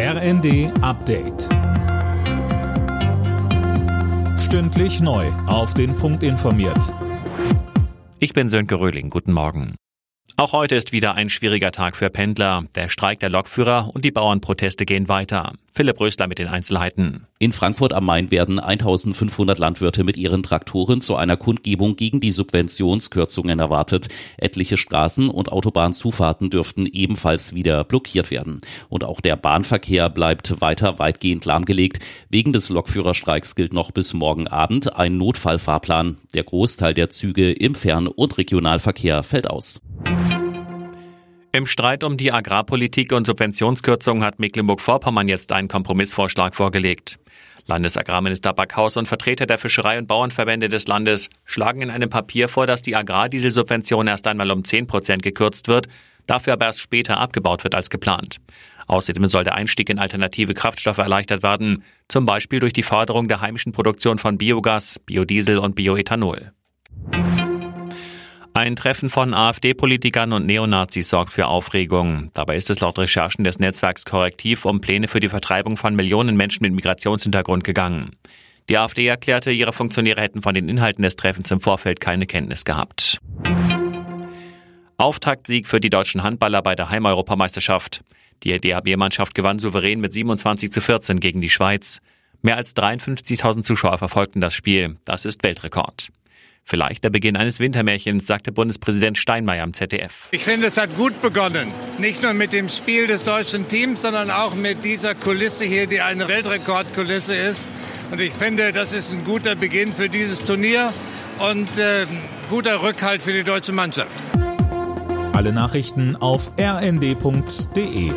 RND Update. Stündlich neu. Auf den Punkt informiert. Ich bin Sönke Röhling. Guten Morgen. Auch heute ist wieder ein schwieriger Tag für Pendler. Der Streik der Lokführer und die Bauernproteste gehen weiter. Philipp Rösler mit den Einzelheiten. In Frankfurt am Main werden 1500 Landwirte mit ihren Traktoren zu einer Kundgebung gegen die Subventionskürzungen erwartet. Etliche Straßen und Autobahnzufahrten dürften ebenfalls wieder blockiert werden. Und auch der Bahnverkehr bleibt weiter weitgehend lahmgelegt. Wegen des Lokführerstreiks gilt noch bis morgen Abend ein Notfallfahrplan. Der Großteil der Züge im Fern- und Regionalverkehr fällt aus. Im Streit um die Agrarpolitik und Subventionskürzungen hat Mecklenburg-Vorpommern jetzt einen Kompromissvorschlag vorgelegt. Landesagrarminister Backhaus und Vertreter der Fischerei- und Bauernverbände des Landes schlagen in einem Papier vor, dass die Agrardieselsubvention erst einmal um 10 Prozent gekürzt wird, dafür aber erst später abgebaut wird als geplant. Außerdem soll der Einstieg in alternative Kraftstoffe erleichtert werden, zum Beispiel durch die Förderung der heimischen Produktion von Biogas, Biodiesel und Bioethanol. Ein Treffen von AfD-Politikern und Neonazis sorgt für Aufregung. Dabei ist es laut Recherchen des Netzwerks Korrektiv um Pläne für die Vertreibung von Millionen Menschen mit Migrationshintergrund gegangen. Die AfD erklärte, ihre Funktionäre hätten von den Inhalten des Treffens im Vorfeld keine Kenntnis gehabt. Auftaktsieg für die deutschen Handballer bei der Heimeuropameisterschaft. Die DHB-Mannschaft gewann souverän mit 27 zu 14 gegen die Schweiz. Mehr als 53.000 Zuschauer verfolgten das Spiel. Das ist Weltrekord. Vielleicht der Beginn eines Wintermärchens, sagte Bundespräsident Steinmeier am ZDF. Ich finde, es hat gut begonnen. Nicht nur mit dem Spiel des deutschen Teams, sondern auch mit dieser Kulisse hier, die eine Weltrekordkulisse ist. Und ich finde, das ist ein guter Beginn für dieses Turnier und äh, guter Rückhalt für die deutsche Mannschaft. Alle Nachrichten auf rnd.de